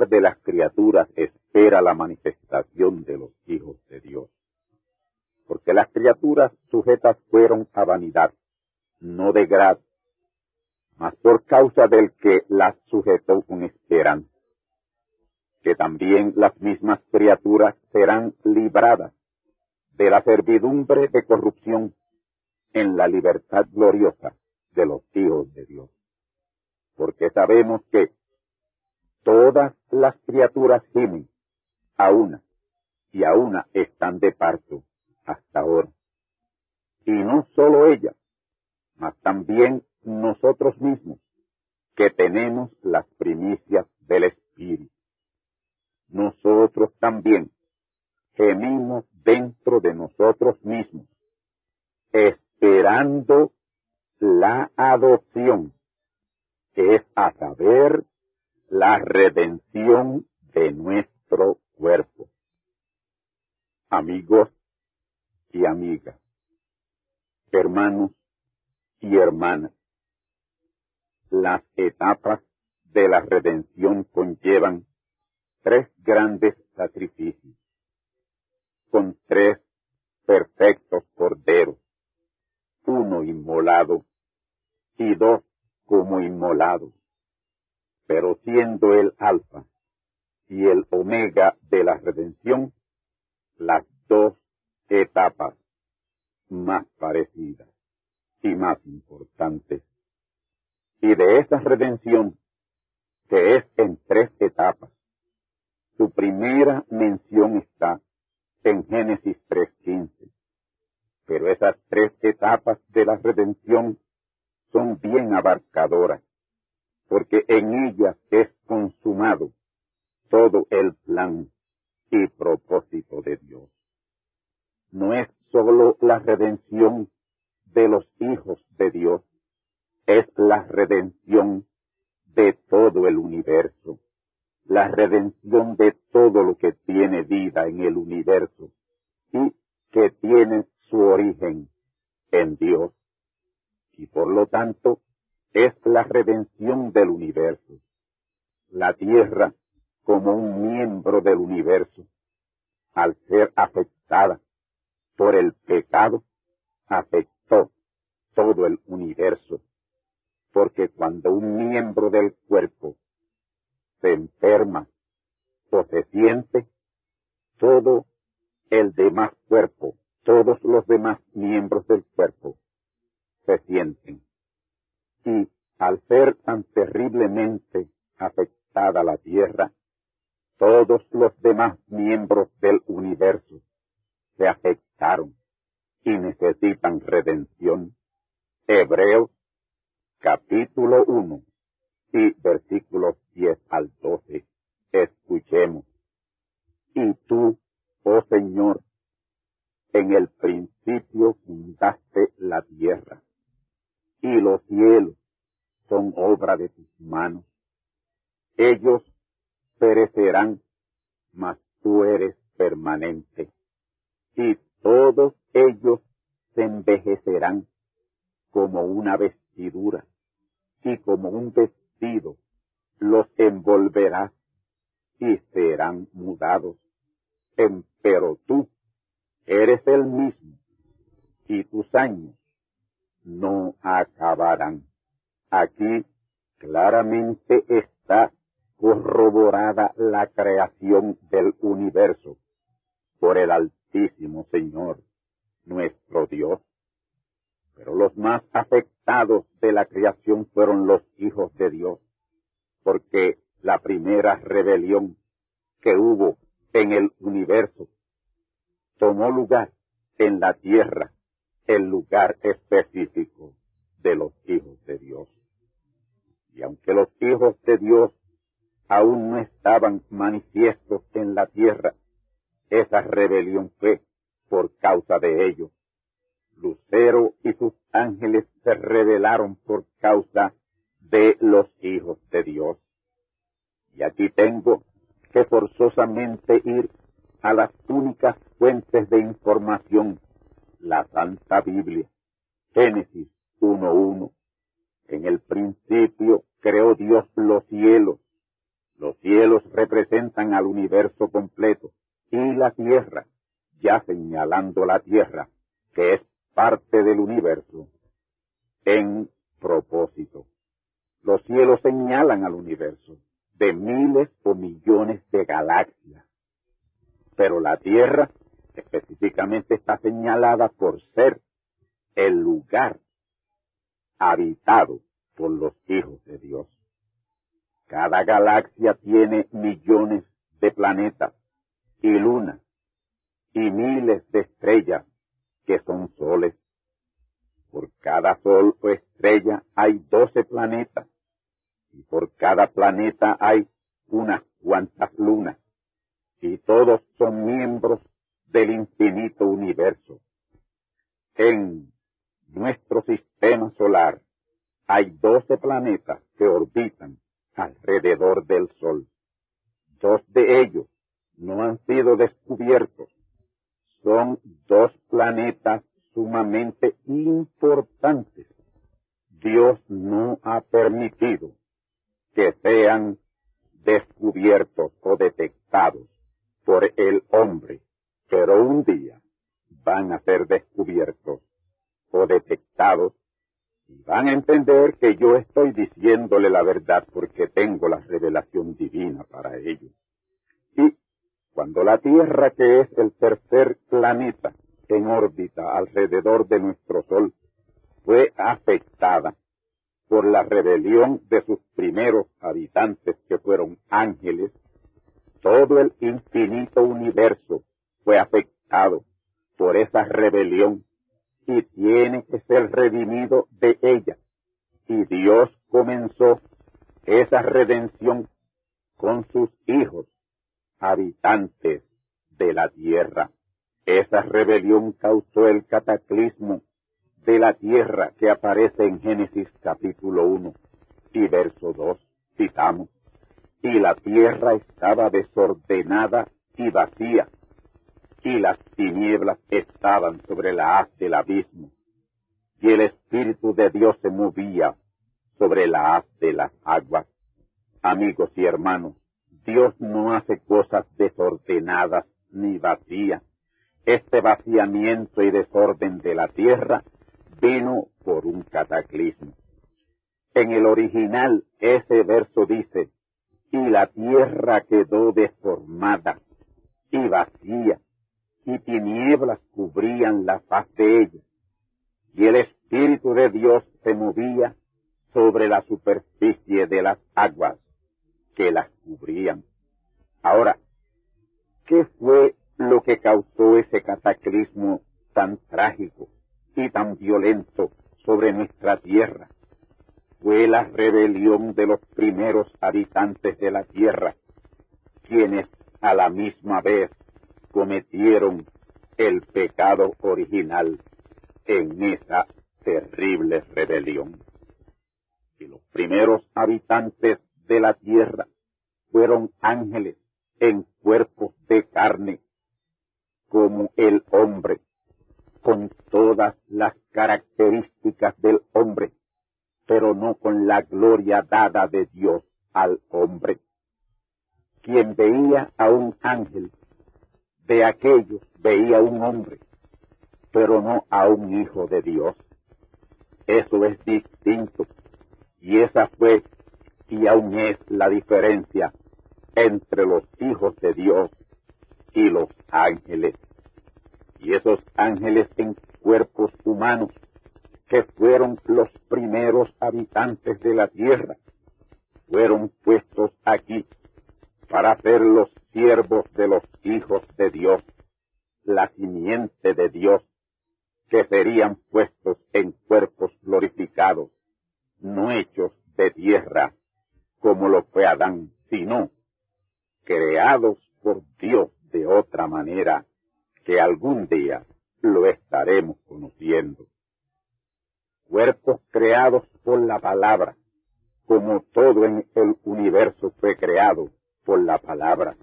De las criaturas espera la manifestación de los hijos de Dios. Porque las criaturas sujetas fueron a vanidad, no de grado, mas por causa del que las sujetó con esperanza. Que también las mismas criaturas serán libradas de la servidumbre de corrupción en la libertad gloriosa de los hijos de Dios. Porque sabemos que todas las criaturas gimen a una y a una están de parto hasta ahora. Y no solo ellas, mas también nosotros mismos, que tenemos las primicias del Espíritu. Nosotros también gemimos dentro de nosotros mismos, esperando la adopción, que es a saber la redención de nuestro cuerpo. Amigos y amigas, hermanos y hermanas, las etapas de la redención conllevan tres grandes sacrificios con tres perfectos corderos, uno inmolado y dos como inmolados, pero siendo el alfa y el omega de la redención, las dos etapas más parecidas y más importantes. Y de esa redención, que es en tres etapas, su primera mención está en Génesis 3.15. Pero esas tres etapas de la redención son bien abarcadoras, porque en ellas es consumado todo el plan y propósito de Dios. No es sólo la redención de los hijos de Dios, es la redención de todo el universo la redención de todo lo que tiene vida en el universo y que tiene su origen en Dios. Y por lo tanto es la redención del universo. La tierra como un miembro del universo, al ser afectada por el pecado, afectó todo el universo. Porque cuando un miembro del cuerpo se enferma o se siente, todo el demás cuerpo, todos los demás miembros del cuerpo se sienten. Y al ser tan terriblemente afectada la tierra, todos los demás miembros del universo se afectaron y necesitan redención. Hebreos capítulo 1 y versículos 10 al 12. Escuchemos. Y tú, oh Señor, en el principio fundaste la tierra, y los cielos son obra de tus manos. Ellos perecerán, mas tú eres permanente, y todos ellos se envejecerán como una vestidura, y como un vestido los envolverás y serán mudados. pero tú eres el mismo, y tus años no acabarán. Aquí claramente está corroborada la creación del universo por el Altísimo Señor, nuestro Dios. Pero los más afectados de la creación fueron los hijos de Dios, porque la primera rebelión que hubo en el universo tomó lugar en la tierra, el lugar específico de los hijos de Dios. Y aunque los hijos de Dios aún no estaban manifiestos en la tierra, esa rebelión fue por causa de ellos. Lucero y sus ángeles se rebelaron por causa de los hijos de Dios. Y aquí tengo que forzosamente ir a las únicas fuentes de información, la Santa Biblia. Génesis 1.1. En el principio creó Dios los cielos. Los cielos representan al universo completo y la tierra, ya señalando la tierra, que es parte del universo, en propósito. Los cielos señalan al universo de miles o millones de galaxias. Pero la Tierra específicamente está señalada por ser el lugar habitado por los hijos de Dios. Cada galaxia tiene millones de planetas y lunas y miles de estrellas que son soles. Por cada sol o estrella hay doce planetas y por cada planeta hay unas cuantas lunas, y todos son miembros del infinito universo. En nuestro sistema solar hay doce planetas que orbitan alrededor del Sol. Dos de ellos no han sido descubiertos. Son dos planetas sumamente importantes. Dios no ha permitido que sean descubiertos o detectados por el hombre, pero un día van a ser descubiertos o detectados y van a entender que yo estoy diciéndole la verdad porque tengo la revelación divina para ellos. Y cuando la Tierra, que es el tercer planeta en órbita alrededor de nuestro Sol, fue afectada por la rebelión de sus primeros habitantes que fueron ángeles, todo el infinito universo fue afectado por esa rebelión y tiene que ser redimido de ella. Y Dios comenzó esa redención con sus hijos, habitantes de la tierra. Esa rebelión causó el cataclismo de la tierra que aparece en Génesis capítulo 1 y verso 2, citamos, y la tierra estaba desordenada y vacía, y las tinieblas estaban sobre la haz del abismo, y el Espíritu de Dios se movía sobre la haz de las aguas. Amigos y hermanos, Dios no hace cosas desordenadas ni vacías. Este vaciamiento y desorden de la tierra vino por un cataclismo. En el original ese verso dice, y la tierra quedó deformada y vacía, y tinieblas cubrían la faz de ella, y el Espíritu de Dios se movía sobre la superficie de las aguas que las cubrían. Ahora, lo que causó ese cataclismo tan trágico y tan violento sobre nuestra tierra fue la rebelión de los primeros habitantes de la tierra, quienes a la misma vez cometieron el pecado original en esa terrible rebelión. Y los primeros habitantes de la tierra fueron ángeles en cuerpos de carne, como el hombre, con todas las características del hombre, pero no con la gloria dada de Dios al hombre. Quien veía a un ángel, de aquellos veía un hombre, pero no a un hijo de Dios. Eso es distinto. Y esa fue y aún es la diferencia entre los hijos de Dios y los ángeles. Y esos ángeles en cuerpos humanos que fueron los primeros habitantes de la tierra, fueron puestos aquí para ser los siervos de los hijos de Dios, la simiente de Dios, que serían puestos en cuerpos glorificados, no hechos de tierra, como lo fue Adán, sino creados por Dios de otra manera, que algún día lo estaremos conociendo. Cuerpos creados por la palabra, como todo en el universo fue creado por la palabra.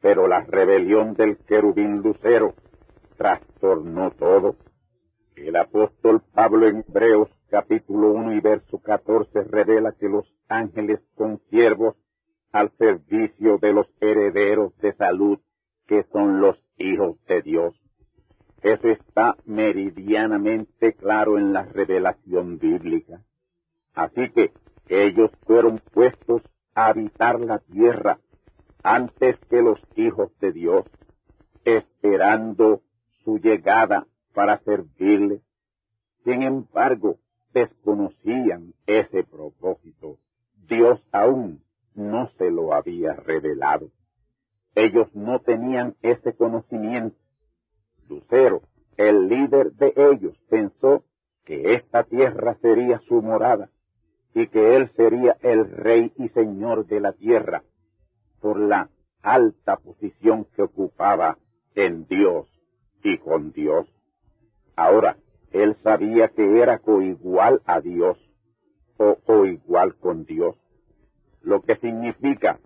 Pero la rebelión del querubín lucero trastornó todo. El apóstol Pablo en Hebreos capítulo 1 y verso 14 revela que los ángeles son siervos al servicio de los herederos de salud, que son los hijos de Dios. Eso está meridianamente claro en la revelación bíblica. Así que ellos fueron puestos a habitar la tierra antes que los hijos de Dios, esperando su llegada para servirle. Sin embargo, desconocían ese propósito. Dios aún no se lo había revelado. Ellos no tenían ese conocimiento. Lucero, el líder de ellos, pensó que esta tierra sería su morada y que él sería el rey y señor de la tierra por la alta posición que ocupaba en Dios y con Dios. Ahora, él sabía que era coigual a Dios o coigual con Dios, lo que significa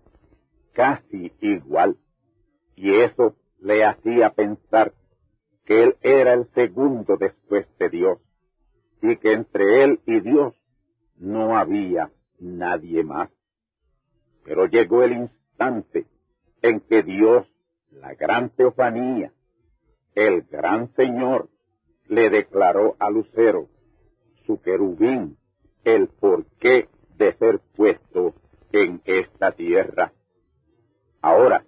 casi igual, y eso le hacía pensar que él era el segundo después de Dios, y que entre él y Dios no había nadie más. Pero llegó el instante en que Dios, la gran teofanía, el gran Señor, le declaró a Lucero, su querubín, el porqué de ser puesto en esta tierra. Ahora,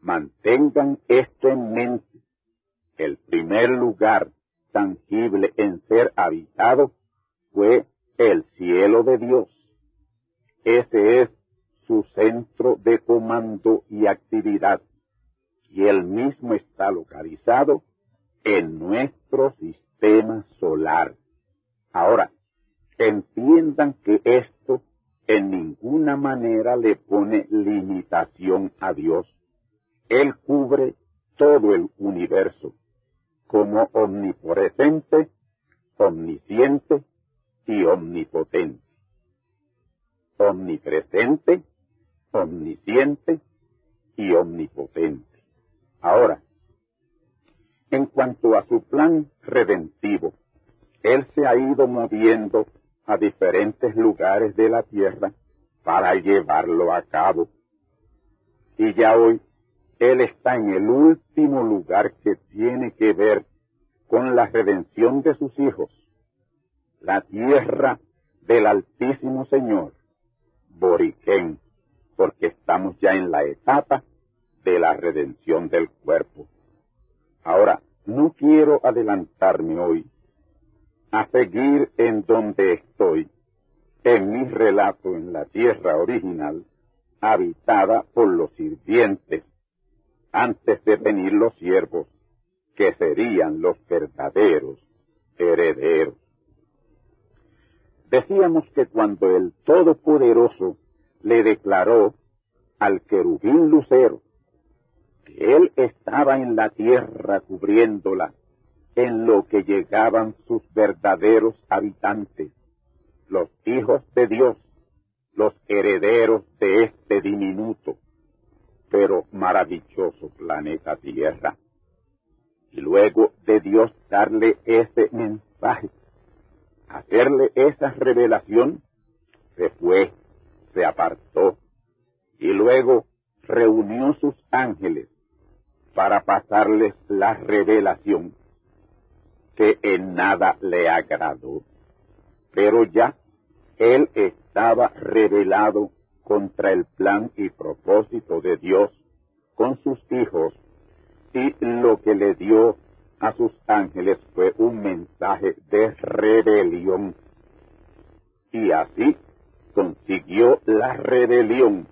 mantengan esto en mente. El primer lugar tangible en ser habitado fue el cielo de Dios. Ese es su centro de comando y actividad, y él mismo está localizado en nuestro sistema solar. Ahora, entiendan que esto en ninguna manera le pone limitación a Dios. Él cubre todo el universo como omnipresente, omnisciente y omnipotente. Omnipresente, omnisciente y omnipotente. Ahora, en cuanto a su plan redentivo, Él se ha ido moviendo a diferentes lugares de la tierra para llevarlo a cabo. Y ya hoy Él está en el último lugar que tiene que ver con la redención de sus hijos, la tierra del Altísimo Señor, Boriquén, porque estamos ya en la etapa de la redención del cuerpo. Ahora, no quiero adelantarme hoy a seguir en donde estoy, en mi relato en la tierra original, habitada por los sirvientes, antes de venir los siervos, que serían los verdaderos herederos. Decíamos que cuando el Todopoderoso le declaró al querubín lucero que él estaba en la tierra cubriéndola, en lo que llegaban sus verdaderos habitantes, los hijos de Dios, los herederos de este diminuto, pero maravilloso planeta Tierra. Y luego de Dios darle ese mensaje, hacerle esa revelación, se fue, se apartó, y luego reunió sus ángeles para pasarles la revelación que en nada le agradó. Pero ya él estaba revelado contra el plan y propósito de Dios con sus hijos y lo que le dio a sus ángeles fue un mensaje de rebelión. Y así consiguió la rebelión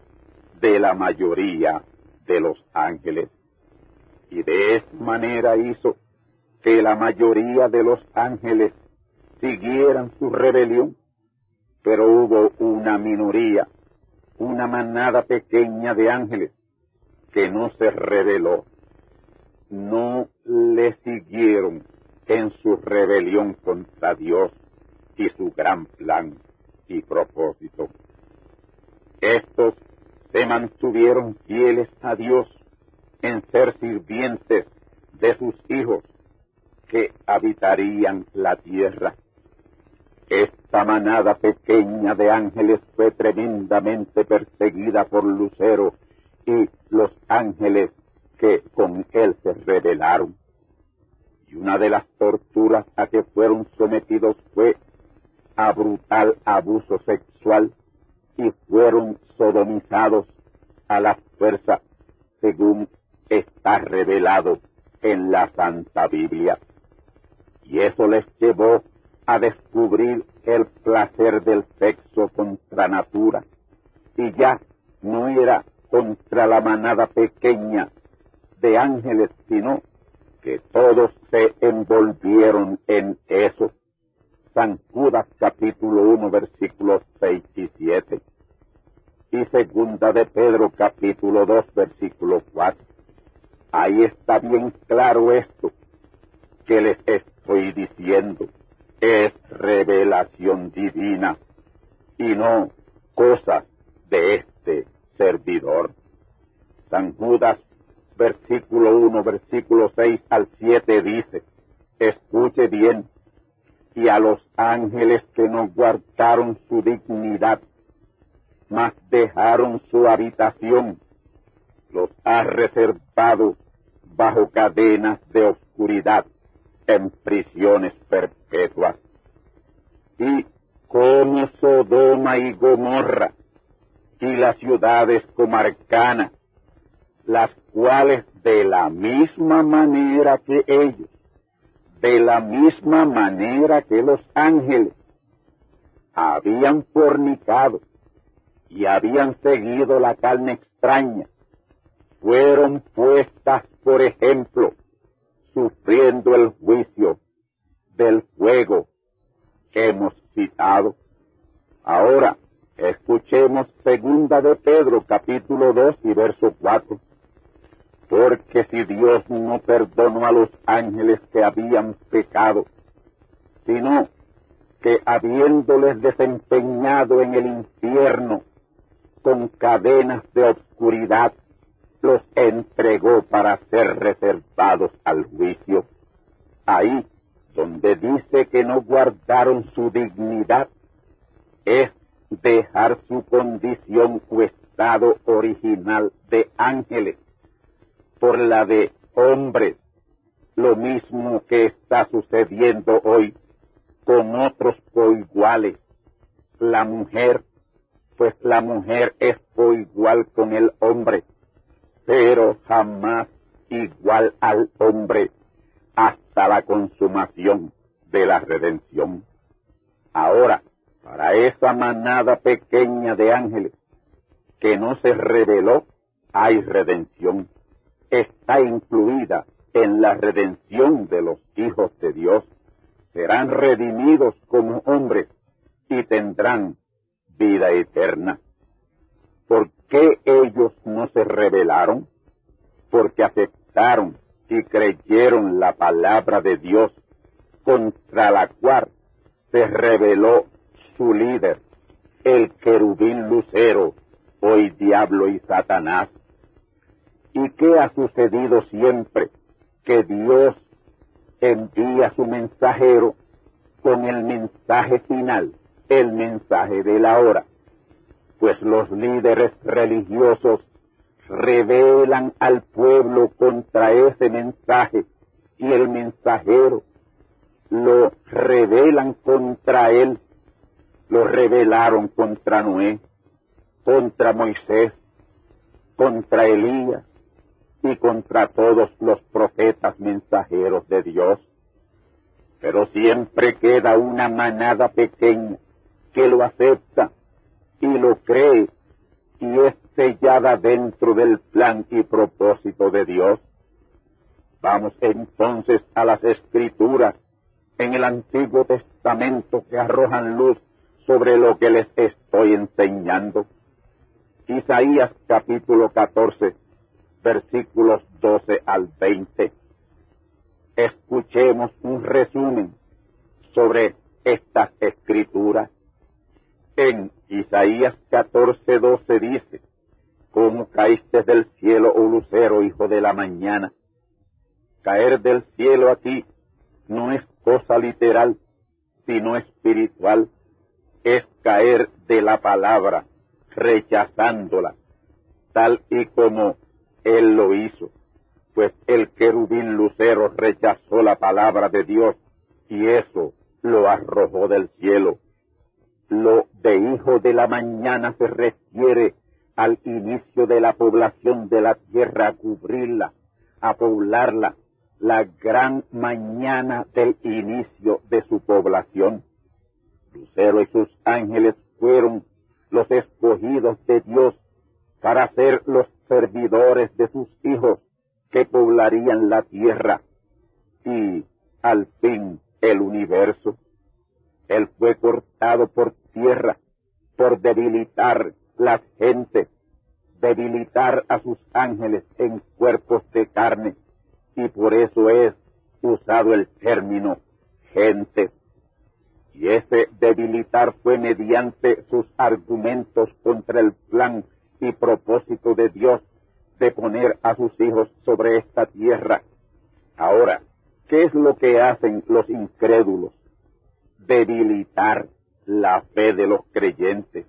de la mayoría de los ángeles. Y de esta manera hizo que la mayoría de los ángeles siguieran su rebelión, pero hubo una minoría, una manada pequeña de ángeles que no se rebeló, no le siguieron en su rebelión contra Dios y su gran plan y propósito. Estos se mantuvieron fieles a Dios en ser sirvientes de sus hijos que habitarían la tierra. Esta manada pequeña de ángeles fue tremendamente perseguida por Lucero y los ángeles que con él se rebelaron. Y una de las torturas a que fueron sometidos fue a brutal abuso sexual y fueron sodomizados a la fuerza según está revelado en la Santa Biblia. Y eso les llevó a descubrir el placer del sexo contra natura. Y ya no era contra la manada pequeña de ángeles, sino que todos se envolvieron en eso. San Judas capítulo 1 versículos 6 y 7. Y segunda de Pedro capítulo 2 versículo 4. Ahí está bien claro esto que les estoy diciendo. Es revelación divina y no cosas de este servidor. San Judas, versículo 1, versículo 6 al 7 dice, escuche bien, y a los ángeles que no guardaron su dignidad, mas dejaron su habitación, los ha reservado bajo cadenas de oscuridad en prisiones perpetuas. Y como Sodoma y Gomorra y las ciudades comarcanas, las cuales de la misma manera que ellos, de la misma manera que los ángeles, habían fornicado y habían seguido la carne extraña, fueron puestas por ejemplo, sufriendo el juicio del fuego que hemos citado. Ahora, escuchemos segunda de Pedro capítulo 2 y verso 4. Porque si Dios no perdonó a los ángeles que habían pecado, sino que habiéndoles desempeñado en el infierno con cadenas de obscuridad, los entregó para ser reservados al juicio. Ahí donde dice que no guardaron su dignidad, es dejar su condición o estado original de ángeles por la de hombres, lo mismo que está sucediendo hoy con otros iguales. La mujer, pues la mujer es igual con el hombre pero jamás igual al hombre hasta la consumación de la redención. Ahora, para esa manada pequeña de ángeles que no se reveló, hay redención. Está incluida en la redención de los hijos de Dios, serán redimidos como hombres y tendrán vida eterna. ¿Por qué ellos no se rebelaron? Porque aceptaron y creyeron la palabra de Dios, contra la cual se rebeló su líder, el querubín lucero, hoy diablo y Satanás. ¿Y qué ha sucedido siempre? Que Dios envía su mensajero con el mensaje final, el mensaje de la hora. Pues los líderes religiosos revelan al pueblo contra ese mensaje y el mensajero lo revelan contra él, lo revelaron contra Noé, contra Moisés, contra Elías y contra todos los profetas mensajeros de Dios. Pero siempre queda una manada pequeña que lo acepta y lo cree y es sellada dentro del plan y propósito de Dios. Vamos entonces a las escrituras en el Antiguo Testamento que arrojan luz sobre lo que les estoy enseñando. Isaías capítulo 14, versículos 12 al 20. Escuchemos un resumen sobre estas escrituras. En Isaías 14, 12 dice, ¿Cómo caíste del cielo, oh lucero, hijo de la mañana? Caer del cielo aquí no es cosa literal, sino espiritual. Es caer de la palabra, rechazándola, tal y como él lo hizo. Pues el querubín lucero rechazó la palabra de Dios y eso lo arrojó del cielo. Lo de hijo de la mañana se refiere al inicio de la población de la tierra, a cubrirla, a poblarla, la gran mañana del inicio de su población. Lucero y sus ángeles fueron los escogidos de Dios para ser los servidores de sus hijos que poblarían la tierra y al fin el universo. Él fue cortado por tierra por debilitar las gentes, debilitar a sus ángeles en cuerpos de carne, y por eso es usado el término gente. Y ese debilitar fue mediante sus argumentos contra el plan y propósito de Dios de poner a sus hijos sobre esta tierra. Ahora, ¿qué es lo que hacen los incrédulos? Debilitar la fe de los creyentes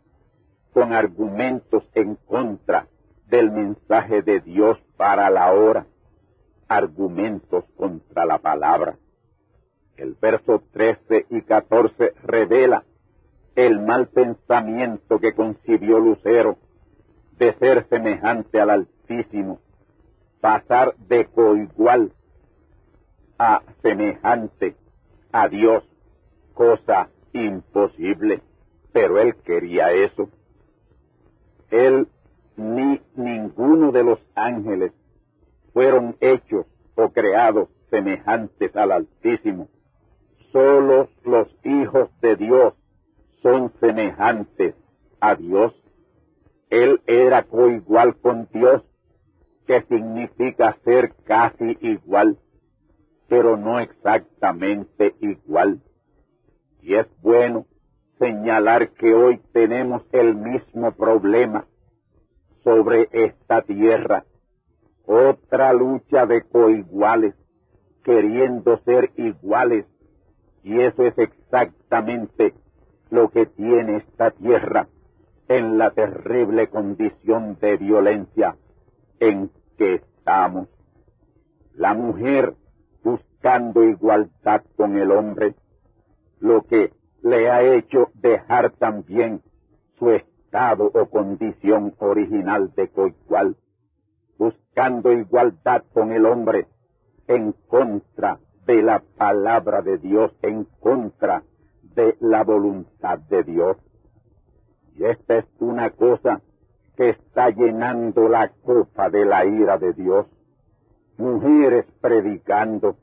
con argumentos en contra del mensaje de Dios para la hora, argumentos contra la palabra. El verso 13 y 14 revela el mal pensamiento que concibió Lucero de ser semejante al Altísimo, pasar de coigual a semejante a Dios, cosa imposible, pero él quería eso él ni ninguno de los ángeles fueron hechos o creados semejantes al Altísimo. Solo los hijos de Dios son semejantes a Dios. Él era coigual con Dios, que significa ser casi igual, pero no exactamente igual. Y es bueno señalar que hoy tenemos el mismo problema sobre esta tierra, otra lucha de coiguales, queriendo ser iguales, y eso es exactamente lo que tiene esta tierra en la terrible condición de violencia en que estamos. La mujer buscando igualdad con el hombre, lo que le ha hecho dejar también su estado o condición original de coigual, buscando igualdad con el hombre en contra de la palabra de Dios, en contra de la voluntad de Dios. Y esta es una cosa que está llenando la copa de la ira de Dios. mujeres predicando,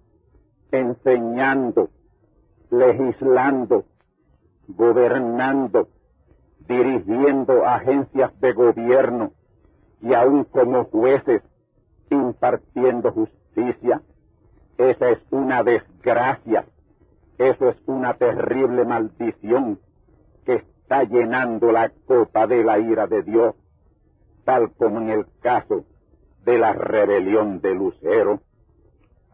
enseñando, legislando, gobernando, dirigiendo agencias de gobierno y aún como jueces impartiendo justicia. Esa es una desgracia, eso es una terrible maldición está llenando la copa de la ira de Dios, tal como en el caso de la rebelión de Lucero.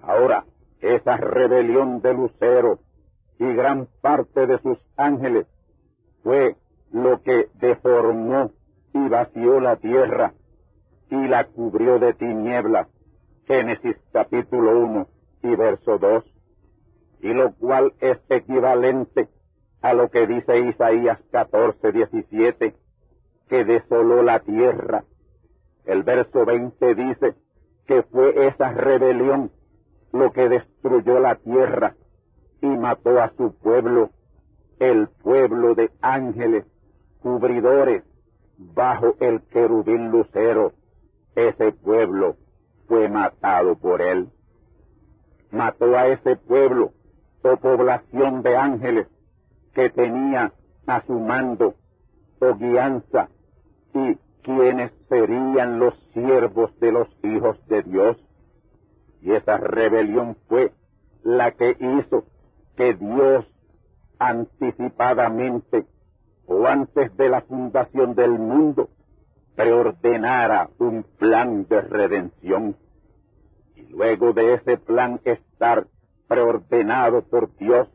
Ahora, esa rebelión de Lucero y gran parte de sus ángeles fue lo que deformó y vació la tierra y la cubrió de tinieblas. Génesis capítulo 1 y verso 2. Y lo cual es equivalente a lo que dice Isaías 14, 17, que desoló la tierra. El verso 20 dice que fue esa rebelión lo que destruyó la tierra y mató a su pueblo, el pueblo de ángeles, cubridores, bajo el querubín lucero. Ese pueblo fue matado por él. Mató a ese pueblo o población de ángeles que tenía a su mando o guianza y quienes serían los siervos de los hijos de Dios. Y esa rebelión fue la que hizo que Dios anticipadamente o antes de la fundación del mundo preordenara un plan de redención. Y luego de ese plan estar preordenado por Dios,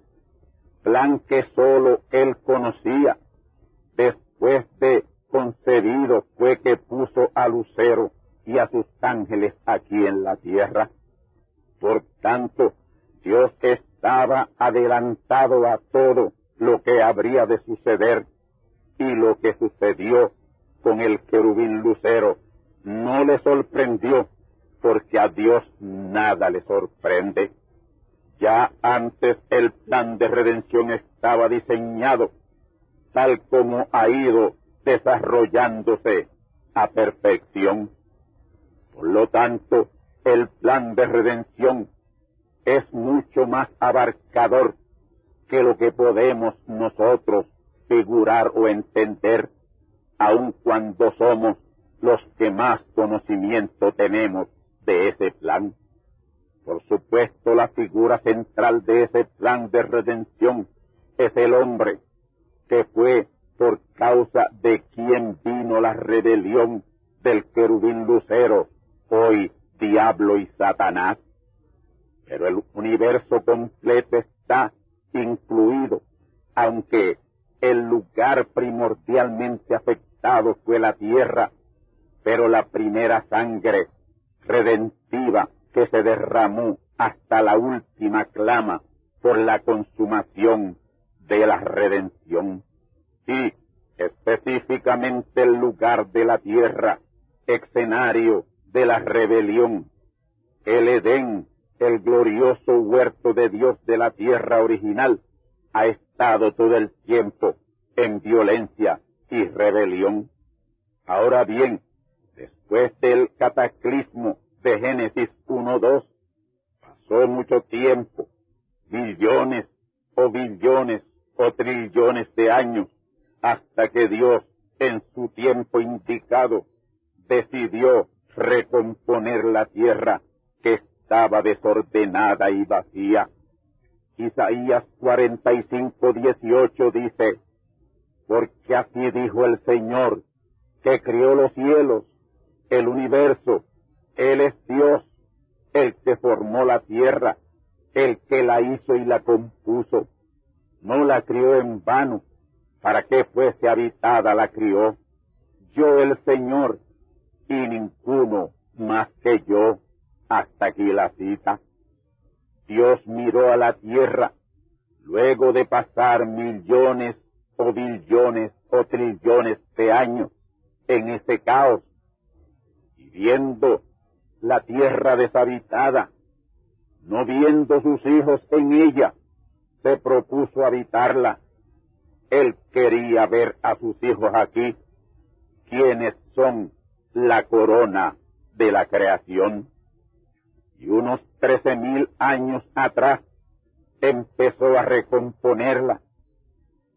plan que sólo Él conocía, después de concebido fue que puso a Lucero y a sus ángeles aquí en la tierra. Por tanto, Dios estaba adelantado a todo lo que habría de suceder y lo que sucedió con el querubín lucero no le sorprendió porque a Dios nada le sorprende. Ya antes el plan de redención estaba diseñado tal como ha ido desarrollándose a perfección. Por lo tanto, el plan de redención es mucho más abarcador que lo que podemos nosotros figurar o entender, aun cuando somos los que más conocimiento tenemos de ese plan. Por supuesto, la figura central de ese plan de redención es el hombre, que fue por causa de quien vino la rebelión del querubín lucero, hoy diablo y Satanás. Pero el universo completo está incluido, aunque el lugar primordialmente afectado fue la tierra, pero la primera sangre redentiva que se derramó hasta la última clama por la consumación de la redención. Y específicamente el lugar de la tierra, escenario de la rebelión, el Edén, el glorioso huerto de Dios de la tierra original, ha estado todo el tiempo en violencia y rebelión. Ahora bien, después del cataclismo de Génesis 1.2, pasó mucho tiempo, millones o billones o trillones de años, hasta que Dios, en su tiempo indicado, decidió recomponer la tierra que estaba desordenada y vacía. Isaías 45, 18 dice, porque así dijo el Señor, que crió los cielos, el universo, Él es Dios, el que formó la tierra, el que la hizo y la compuso. No la crió en vano, para que fuese habitada la crió. Yo el Señor, y ninguno más que yo. Hasta aquí la cita. Dios miró a la tierra luego de pasar millones o billones o trillones de años en ese caos y viendo la tierra deshabitada, no viendo sus hijos en ella, se propuso habitarla. Él quería ver a sus hijos aquí, quienes son la corona de la creación. y unos trece mil años atrás empezó a recomponerla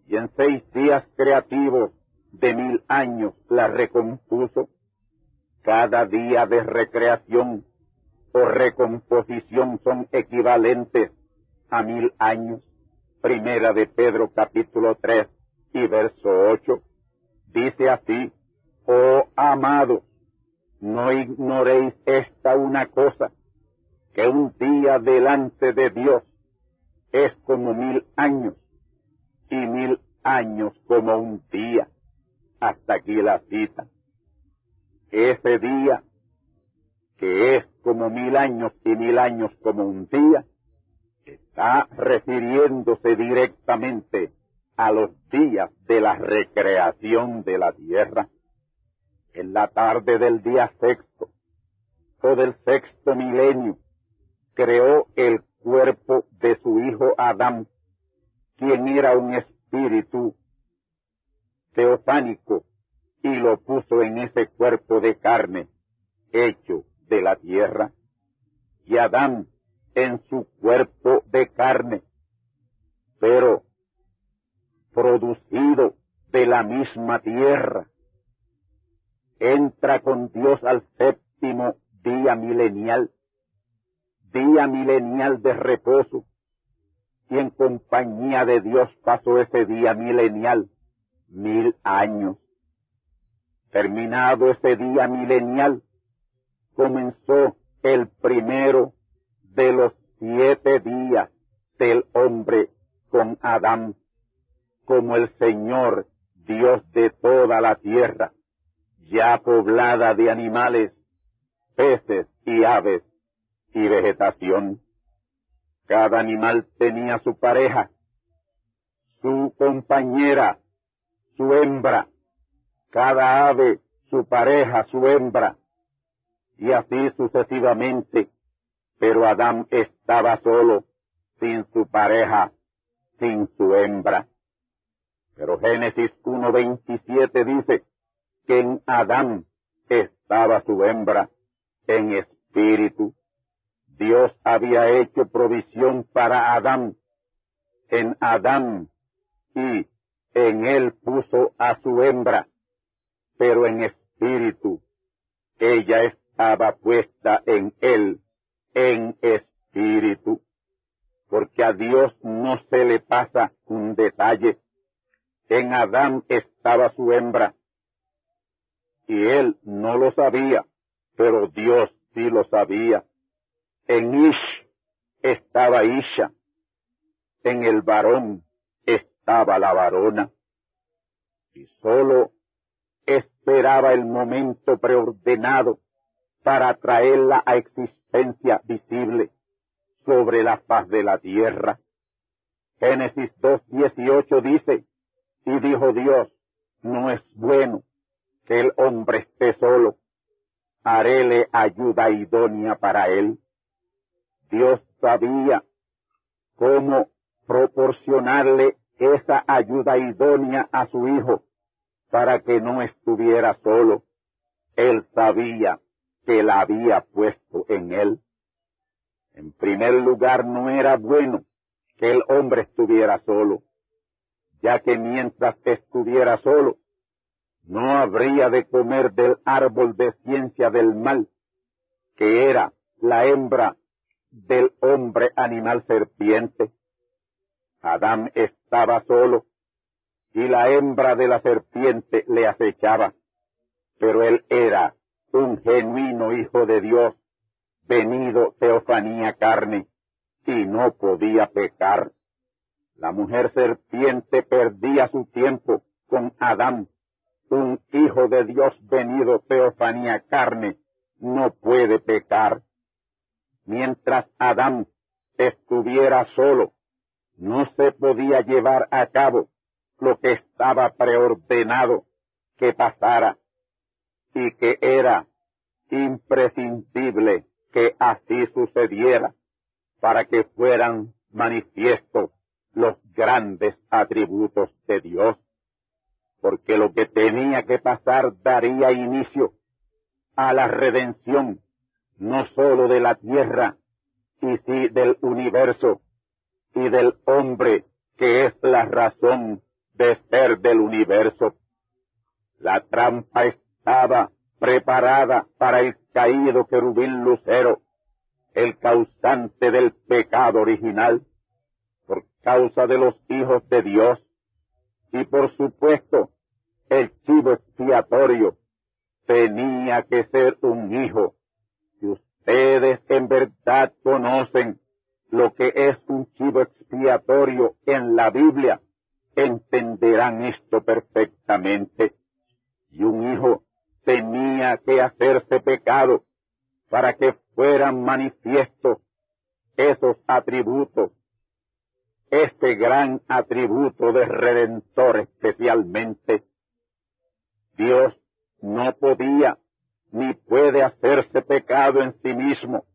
y en seis días creativos de mil años la recompuso. Cada día de recreación o recomposición son equivalentes a mil años. Primera de Pedro capítulo 3 y verso 8. Dice así, oh amado, no ignoréis esta una cosa, que un día delante de Dios es como mil años y mil años como un día. Hasta aquí la cita. Ese día, que es como mil años y mil años como un día, está refiriéndose directamente a los días de la recreación de la tierra. En la tarde del día sexto o del sexto milenio, creó el cuerpo de su hijo Adán, quien era un espíritu teofánico, y lo puso en ese cuerpo de carne, hecho de la tierra. Y Adán en su cuerpo de carne, pero producido de la misma tierra, entra con Dios al séptimo día milenial día milenial de reposo, y en compañía de Dios pasó ese día milenial, mil años. Terminado ese día milenial, comenzó el primero de los siete días del hombre con Adán, como el Señor, Dios de toda la tierra, ya poblada de animales, peces y aves, y vegetación. Cada animal tenía su pareja, su compañera, su hembra, cada ave su pareja, su hembra, y así sucesivamente. Pero Adán estaba solo, sin su pareja, sin su hembra. Pero Génesis 1.27 dice que en Adán estaba su hembra, en espíritu. Dios había hecho provisión para Adán. En Adán y en él puso a su hembra, pero en espíritu. Ella estaba puesta en él, en espíritu. Porque a Dios no se le pasa un detalle. En Adán estaba su hembra. Y él no lo sabía, pero Dios sí lo sabía. En Ish estaba Isha, en el varón estaba la varona, y sólo esperaba el momento preordenado para traerla a existencia visible sobre la faz de la tierra. Génesis 2.18 dice, y dijo Dios, no es bueno que el hombre esté solo, haréle ayuda idónea para él. Dios sabía cómo proporcionarle esa ayuda idónea a su hijo para que no estuviera solo. Él sabía que la había puesto en él. En primer lugar, no era bueno que el hombre estuviera solo, ya que mientras estuviera solo, no habría de comer del árbol de ciencia del mal, que era la hembra del hombre animal serpiente. Adán estaba solo y la hembra de la serpiente le acechaba, pero él era un genuino hijo de Dios, venido teofanía carne, y no podía pecar. La mujer serpiente perdía su tiempo con Adán, un hijo de Dios venido teofanía carne, no puede pecar. Mientras Adán estuviera solo, no se podía llevar a cabo lo que estaba preordenado que pasara y que era imprescindible que así sucediera para que fueran manifiestos los grandes atributos de Dios, porque lo que tenía que pasar daría inicio a la redención no sólo de la tierra, y sí del universo y del hombre, que es la razón de ser del universo. La trampa estaba preparada para el caído querubín lucero, el causante del pecado original, por causa de los hijos de Dios, y por supuesto, el chivo expiatorio tenía que ser un hijo. Si ustedes en verdad conocen lo que es un chivo expiatorio en la Biblia, entenderán esto perfectamente. Y un hijo tenía que hacerse pecado para que fueran manifiestos esos atributos, este gran atributo de redentor especialmente. Dios no podía ni puede hacerse pecado en sí mismo,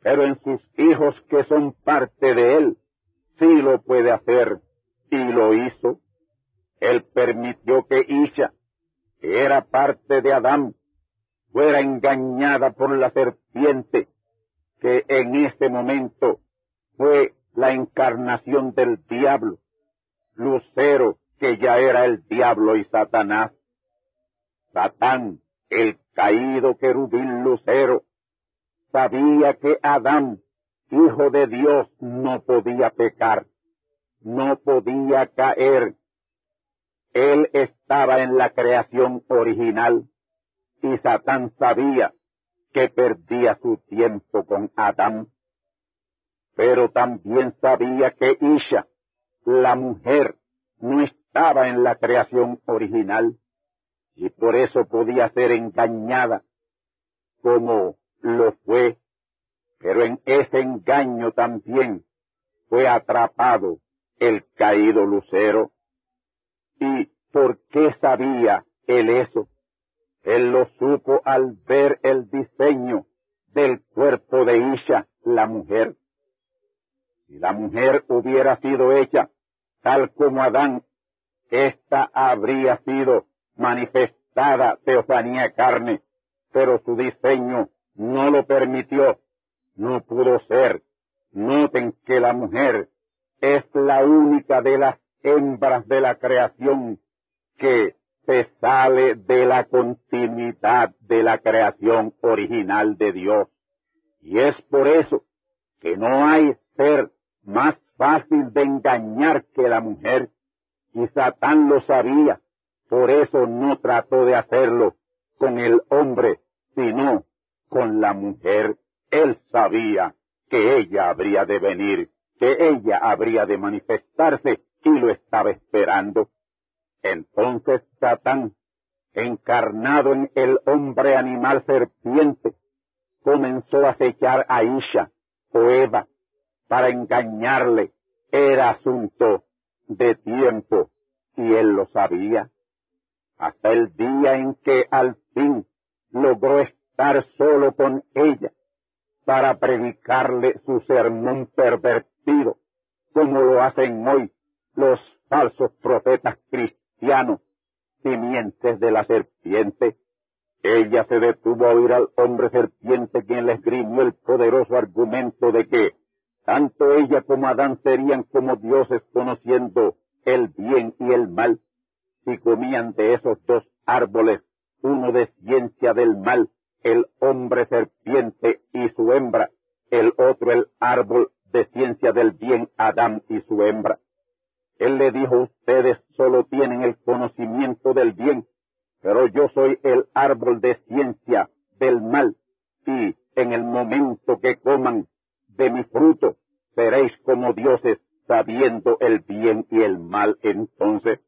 pero en sus hijos que son parte de él, sí lo puede hacer, y lo hizo. Él permitió que Isha, que era parte de Adán, fuera engañada por la serpiente, que en ese momento fue la encarnación del diablo, Lucero, que ya era el diablo y Satanás. Satán, el caído querubín Lucero, sabía que Adán, hijo de Dios, no podía pecar, no podía caer. Él estaba en la creación original y Satán sabía que perdía su tiempo con Adán. Pero también sabía que Isha, la mujer, no estaba en la creación original y por eso podía ser engañada como lo fue, pero en ese engaño también fue atrapado el caído lucero. ¿Y por qué sabía él eso? Él lo supo al ver el diseño del cuerpo de Isha, la mujer. Si la mujer hubiera sido hecha tal como Adán, ésta habría sido manifestada teofanía carne, pero su diseño no lo permitió, no pudo ser. Noten que la mujer es la única de las hembras de la creación que se sale de la continuidad de la creación original de Dios. Y es por eso que no hay ser más fácil de engañar que la mujer. Y Satán lo sabía, por eso no trató de hacerlo con el hombre, sino con la mujer. Él sabía que ella habría de venir, que ella habría de manifestarse y lo estaba esperando. Entonces Satán, encarnado en el hombre animal serpiente, comenzó a acechar a Isha o Eva para engañarle. Era asunto de tiempo y él lo sabía. Hasta el día en que al fin logró estar solo con ella para predicarle su sermón pervertido, como lo hacen hoy los falsos profetas cristianos simientes de la serpiente. Ella se detuvo a oír al hombre serpiente quien le esgrimió el poderoso argumento de que tanto ella como Adán serían como dioses conociendo el bien y el mal si comían de esos dos árboles, uno de ciencia del mal, el hombre serpiente y su hembra, el otro el árbol de ciencia del bien, Adán y su hembra. Él le dijo, ustedes solo tienen el conocimiento del bien, pero yo soy el árbol de ciencia del mal, y en el momento que coman de mi fruto, seréis como dioses sabiendo el bien y el mal entonces.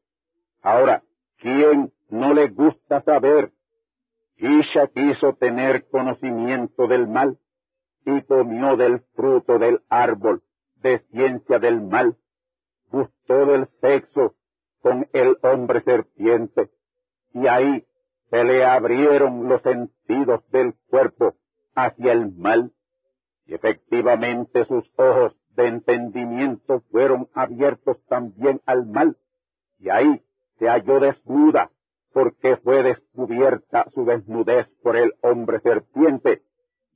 Ahora, ¿quién no le gusta saber? Isha quiso tener conocimiento del mal y comió del fruto del árbol de ciencia del mal. Gustó del sexo con el hombre serpiente, y ahí se le abrieron los sentidos del cuerpo hacia el mal, y efectivamente sus ojos de entendimiento fueron abiertos también al mal, y ahí se halló desnuda, porque fue descubierta su desnudez por el hombre serpiente,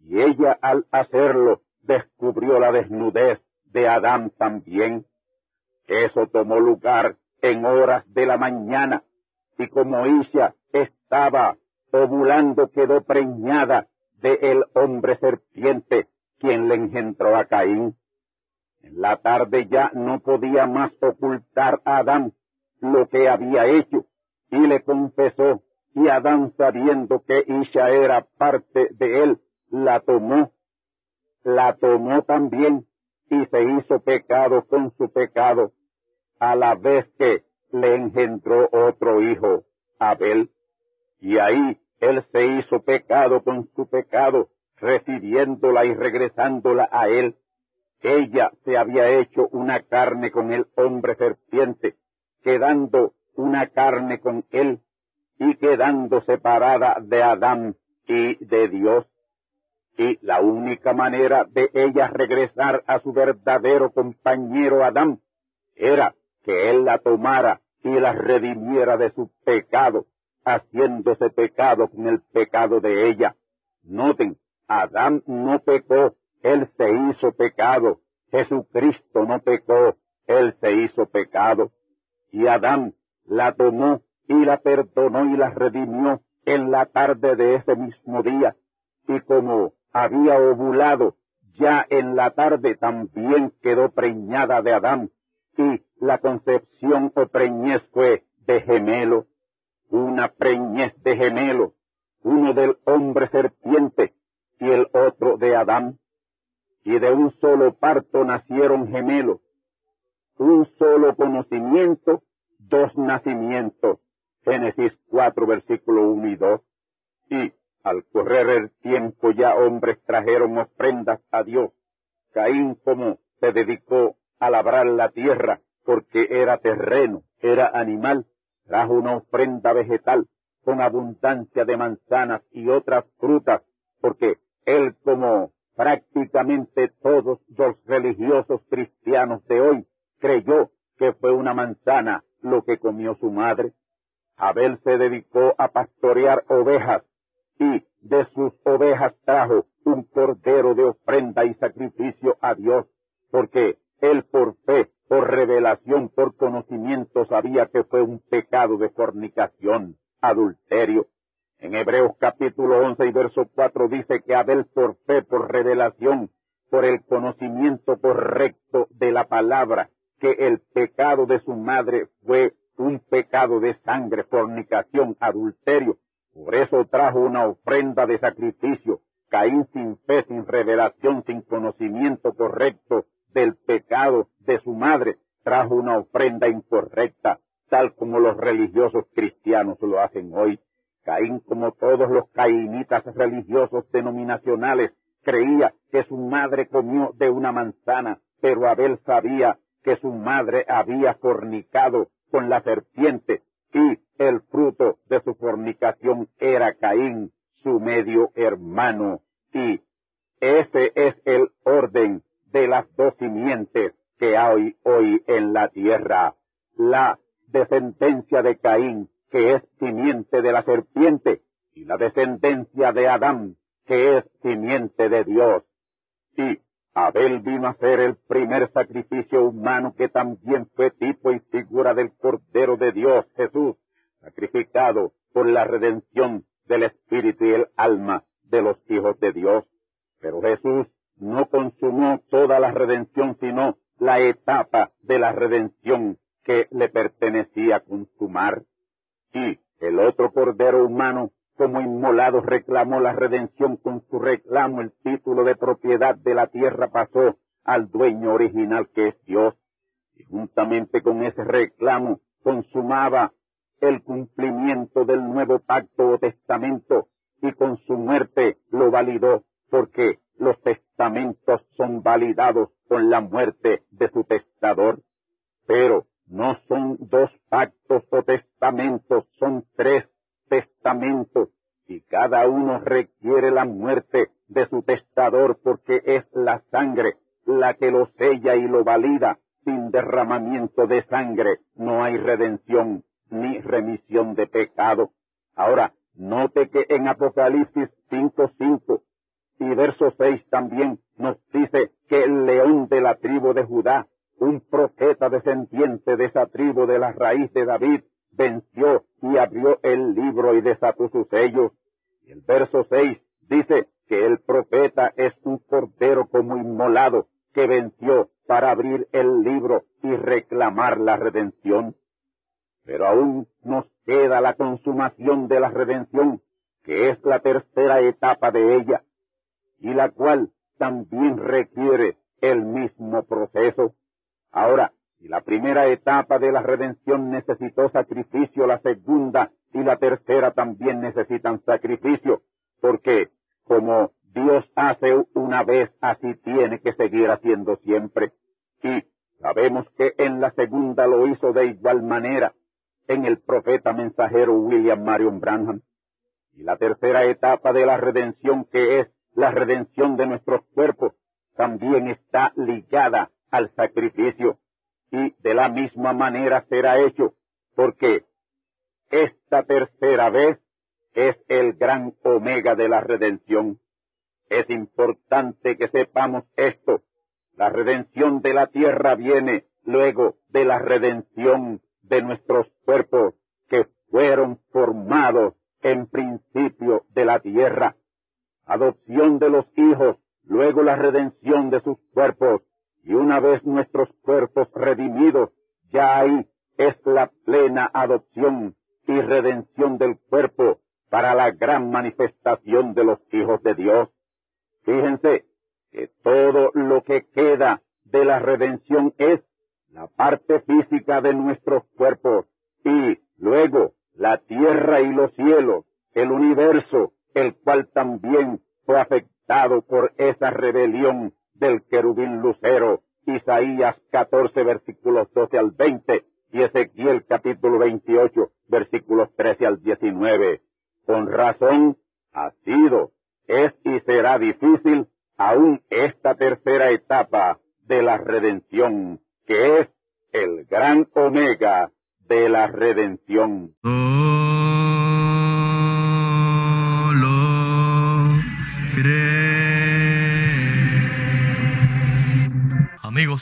y ella al hacerlo descubrió la desnudez de Adán también. Eso tomó lugar en horas de la mañana, y como ella estaba ovulando, quedó preñada de el hombre serpiente, quien le engendró a Caín. En la tarde ya no podía más ocultar a Adán lo que había hecho, y le confesó, y Adán sabiendo que Isha era parte de él, la tomó, la tomó también, y se hizo pecado con su pecado, a la vez que le engendró otro hijo, Abel. Y ahí él se hizo pecado con su pecado, recibiéndola y regresándola a él. Ella se había hecho una carne con el hombre serpiente, quedando una carne con él y quedando separada de Adán y de Dios. Y la única manera de ella regresar a su verdadero compañero Adán era que él la tomara y la redimiera de su pecado, haciéndose pecado con el pecado de ella. Noten, Adán no pecó, él se hizo pecado. Jesucristo no pecó, él se hizo pecado. Y Adán la tomó y la perdonó y la redimió en la tarde de ese mismo día. Y como había ovulado, ya en la tarde también quedó preñada de Adán. Y la concepción o preñez fue de gemelo, una preñez de gemelo, uno del hombre serpiente y el otro de Adán. Y de un solo parto nacieron gemelos, un solo conocimiento, dos nacimientos. Génesis 4, versículo 1 y 2. Y al correr el tiempo ya hombres trajeron ofrendas a Dios. Caín como se dedicó a labrar la tierra porque era terreno, era animal, trajo una ofrenda vegetal con abundancia de manzanas y otras frutas, porque él como prácticamente todos los religiosos cristianos de hoy creyó que fue una manzana lo que comió su madre. Abel se dedicó a pastorear ovejas y de sus ovejas trajo un cordero de ofrenda y sacrificio a Dios, porque él por fe, por revelación, por conocimiento sabía que fue un pecado de fornicación, adulterio. En Hebreos capítulo 11 y verso 4 dice que Abel por fe, por revelación, por el conocimiento correcto de la palabra, que el pecado de su madre fue un pecado de sangre, fornicación, adulterio. Por eso trajo una ofrenda de sacrificio. Caín sin fe, sin revelación, sin conocimiento correcto del pecado de su madre, trajo una ofrenda incorrecta, tal como los religiosos cristianos lo hacen hoy. Caín, como todos los caínitas religiosos denominacionales, creía que su madre comió de una manzana, pero Abel sabía que su madre había fornicado con la serpiente y el fruto de su fornicación era Caín, su medio hermano. Y ese es el orden de las dos simientes que hay hoy en la tierra. La descendencia de Caín que es simiente de la serpiente, y la descendencia de Adán, que es simiente de Dios. Y Abel vino a ser el primer sacrificio humano que también fue tipo y figura del Cordero de Dios, Jesús, sacrificado por la redención del espíritu y el alma de los hijos de Dios. Pero Jesús no consumó toda la redención, sino la etapa de la redención que le pertenecía consumar. Y el otro cordero humano, como inmolado, reclamó la redención con su reclamo. El título de propiedad de la tierra pasó al dueño original que es Dios. Y juntamente con ese reclamo consumaba el cumplimiento del nuevo pacto o testamento y con su muerte lo validó porque los testamentos son validados con la muerte de su testador. Pero no son dos pactos o testamentos, son tres testamentos y cada uno requiere la muerte de su testador porque es la sangre la que lo sella y lo valida. Sin derramamiento de sangre no hay redención ni remisión de pecado. Ahora, note que en Apocalipsis 5.5 y verso 6 también nos dice que el león de la tribu de Judá, un profeta descendiente de esa tribu de la raíz de David, venció y abrió el libro y desató sus sellos. Y el verso 6 dice que el profeta es un cordero como inmolado que venció para abrir el libro y reclamar la redención. Pero aún nos queda la consumación de la redención, que es la tercera etapa de ella, y la cual también requiere el mismo proceso. Ahora, si la primera etapa de la redención necesitó sacrificio, la segunda y la tercera también necesitan sacrificio, porque como Dios hace una vez, así tiene que seguir haciendo siempre. Y sabemos que en la segunda lo hizo de igual manera en el profeta mensajero William Marion Branham. Y la tercera etapa de la redención, que es la redención de nuestros cuerpos, también está ligada al sacrificio. Y de la misma manera será hecho, porque esta tercera vez es el gran omega de la redención. Es importante que sepamos esto. La redención de la tierra viene luego de la redención de nuestros cuerpos que fueron formados en principio de la tierra. Adopción de los hijos, luego la redención de sus cuerpos, y una vez nuestros cuerpos redimidos, ya ahí es la plena adopción y redención del cuerpo para la gran manifestación de los hijos de Dios. Fíjense que todo lo que queda de la redención es la parte física de nuestros cuerpos y luego la tierra y los cielos, el universo, el cual también fue afectado por esa rebelión del querubín lucero, Isaías 14 versículos 12 al 20 y Ezequiel capítulo 28 versículos 13 al 19. Con razón ha sido, es y será difícil aún esta tercera etapa de la redención, que es el gran omega de la redención. Amigos